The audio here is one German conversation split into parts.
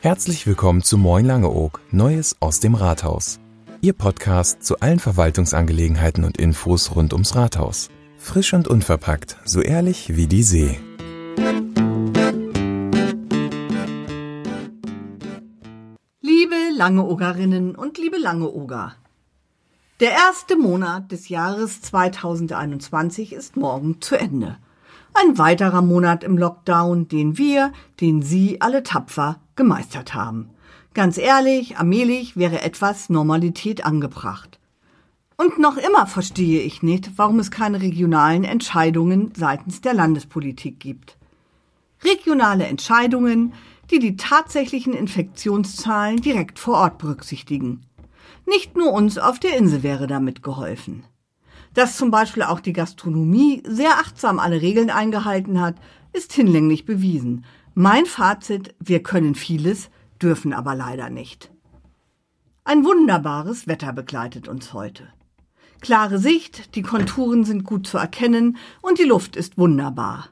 Herzlich willkommen zu Moin Langeoog, Neues aus dem Rathaus. Ihr Podcast zu allen Verwaltungsangelegenheiten und Infos rund ums Rathaus. Frisch und unverpackt, so ehrlich wie die See. Liebe Langeogerinnen und liebe Langeoger. Der erste Monat des Jahres 2021 ist morgen zu Ende. Ein weiterer Monat im Lockdown, den wir, den Sie alle tapfer gemeistert haben. Ganz ehrlich, allmählich wäre etwas Normalität angebracht. Und noch immer verstehe ich nicht, warum es keine regionalen Entscheidungen seitens der Landespolitik gibt. Regionale Entscheidungen, die die tatsächlichen Infektionszahlen direkt vor Ort berücksichtigen. Nicht nur uns auf der Insel wäre damit geholfen. Dass zum Beispiel auch die Gastronomie sehr achtsam alle Regeln eingehalten hat, ist hinlänglich bewiesen. Mein Fazit, wir können vieles, dürfen aber leider nicht. Ein wunderbares Wetter begleitet uns heute. Klare Sicht, die Konturen sind gut zu erkennen und die Luft ist wunderbar.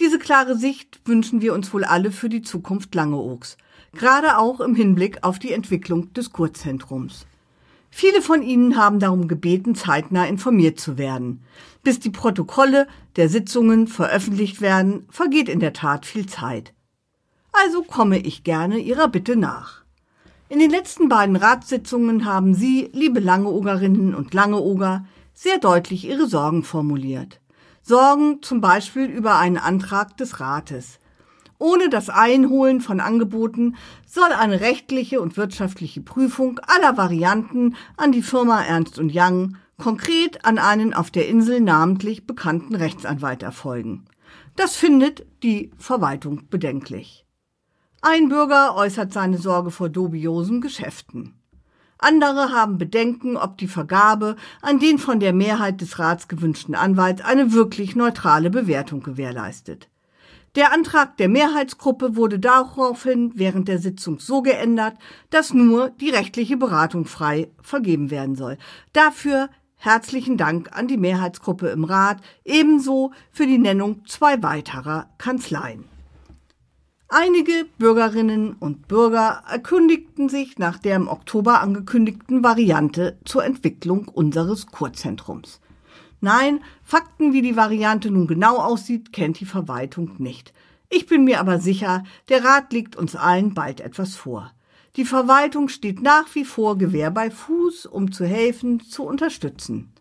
Diese klare Sicht wünschen wir uns wohl alle für die Zukunft Langeogs, gerade auch im Hinblick auf die Entwicklung des Kurzentrums. Viele von Ihnen haben darum gebeten, zeitnah informiert zu werden. Bis die Protokolle der Sitzungen veröffentlicht werden, vergeht in der Tat viel Zeit. Also komme ich gerne Ihrer Bitte nach. In den letzten beiden Ratssitzungen haben Sie, liebe Langeogerinnen und Langeoger, sehr deutlich Ihre Sorgen formuliert. Sorgen zum Beispiel über einen Antrag des Rates. Ohne das Einholen von Angeboten soll eine rechtliche und wirtschaftliche Prüfung aller Varianten an die Firma Ernst Young, konkret an einen auf der Insel namentlich bekannten Rechtsanwalt erfolgen. Das findet die Verwaltung bedenklich. Ein Bürger äußert seine Sorge vor dubiosen Geschäften. Andere haben Bedenken, ob die Vergabe an den von der Mehrheit des Rats gewünschten Anwalt eine wirklich neutrale Bewertung gewährleistet. Der Antrag der Mehrheitsgruppe wurde daraufhin während der Sitzung so geändert, dass nur die rechtliche Beratung frei vergeben werden soll. Dafür herzlichen Dank an die Mehrheitsgruppe im Rat, ebenso für die Nennung zwei weiterer Kanzleien. Einige Bürgerinnen und Bürger erkündigten sich nach der im Oktober angekündigten Variante zur Entwicklung unseres Kurzentrums. Nein, Fakten, wie die Variante nun genau aussieht, kennt die Verwaltung nicht. Ich bin mir aber sicher, der Rat legt uns allen bald etwas vor. Die Verwaltung steht nach wie vor Gewehr bei Fuß, um zu helfen, zu unterstützen.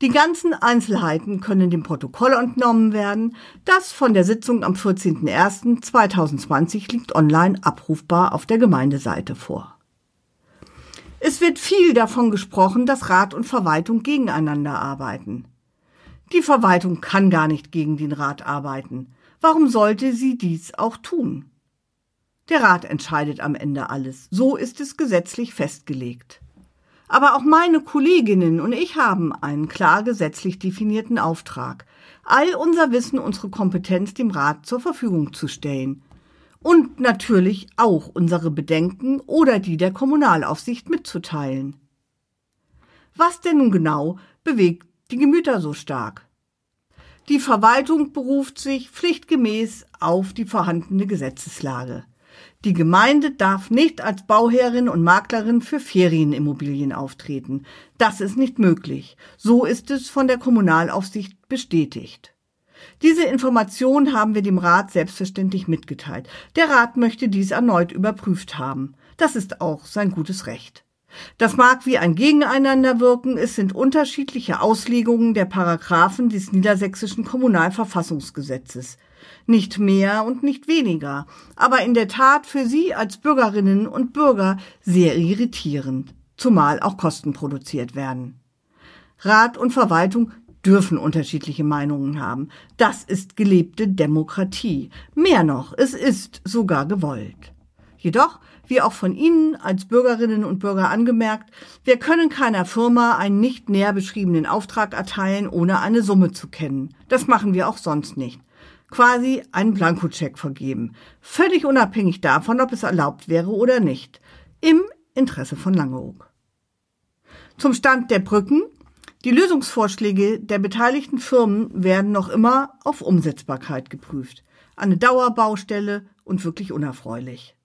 Die ganzen Einzelheiten können dem Protokoll entnommen werden. Das von der Sitzung am 14.01.2020 liegt online abrufbar auf der Gemeindeseite vor. Es wird viel davon gesprochen, dass Rat und Verwaltung gegeneinander arbeiten. Die Verwaltung kann gar nicht gegen den Rat arbeiten. Warum sollte sie dies auch tun? Der Rat entscheidet am Ende alles. So ist es gesetzlich festgelegt. Aber auch meine Kolleginnen und ich haben einen klar gesetzlich definierten Auftrag, all unser Wissen, unsere Kompetenz dem Rat zur Verfügung zu stellen. Und natürlich auch unsere Bedenken oder die der Kommunalaufsicht mitzuteilen. Was denn nun genau bewegt die Gemüter so stark? Die Verwaltung beruft sich pflichtgemäß auf die vorhandene Gesetzeslage. Die Gemeinde darf nicht als Bauherrin und Maklerin für Ferienimmobilien auftreten. Das ist nicht möglich. So ist es von der Kommunalaufsicht bestätigt. Diese Information haben wir dem Rat selbstverständlich mitgeteilt. Der Rat möchte dies erneut überprüft haben. Das ist auch sein gutes Recht. Das mag wie ein Gegeneinander wirken, es sind unterschiedliche Auslegungen der Paragraphen des niedersächsischen Kommunalverfassungsgesetzes nicht mehr und nicht weniger, aber in der Tat für Sie als Bürgerinnen und Bürger sehr irritierend, zumal auch Kosten produziert werden. Rat und Verwaltung dürfen unterschiedliche Meinungen haben. Das ist gelebte Demokratie. Mehr noch, es ist sogar gewollt. Jedoch, wie auch von Ihnen als Bürgerinnen und Bürger angemerkt, wir können keiner Firma einen nicht näher beschriebenen Auftrag erteilen, ohne eine Summe zu kennen. Das machen wir auch sonst nicht quasi einen Blankocheck vergeben, völlig unabhängig davon, ob es erlaubt wäre oder nicht, im Interesse von Langeoog. Zum Stand der Brücken. Die Lösungsvorschläge der beteiligten Firmen werden noch immer auf Umsetzbarkeit geprüft. Eine Dauerbaustelle und wirklich unerfreulich.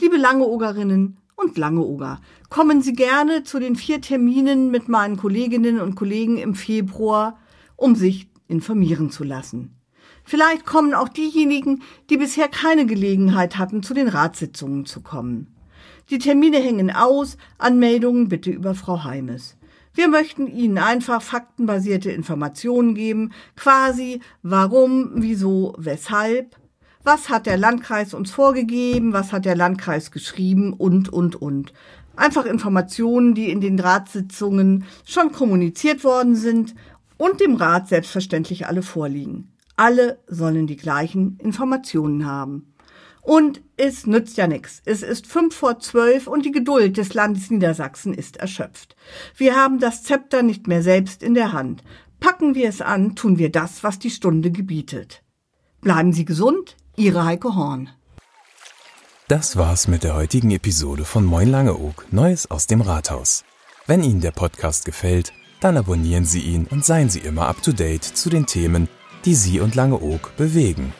Liebe Langeogerinnen und Langeoger, kommen Sie gerne zu den vier Terminen mit meinen Kolleginnen und Kollegen im Februar, um sich informieren zu lassen. Vielleicht kommen auch diejenigen, die bisher keine Gelegenheit hatten, zu den Ratssitzungen zu kommen. Die Termine hängen aus, Anmeldungen bitte über Frau Heimes. Wir möchten Ihnen einfach faktenbasierte Informationen geben, quasi warum, wieso, weshalb, was hat der Landkreis uns vorgegeben, was hat der Landkreis geschrieben und, und, und. Einfach Informationen, die in den Ratssitzungen schon kommuniziert worden sind und dem Rat selbstverständlich alle vorliegen. Alle sollen die gleichen Informationen haben. Und es nützt ja nichts. Es ist fünf vor zwölf und die Geduld des Landes Niedersachsen ist erschöpft. Wir haben das Zepter nicht mehr selbst in der Hand. Packen wir es an, tun wir das, was die Stunde gebietet. Bleiben Sie gesund, Ihre Heike Horn. Das war's mit der heutigen Episode von Moin Langeoog, Neues aus dem Rathaus. Wenn Ihnen der Podcast gefällt, dann abonnieren Sie ihn und seien Sie immer up to date zu den Themen, die Sie und Langeoog bewegen.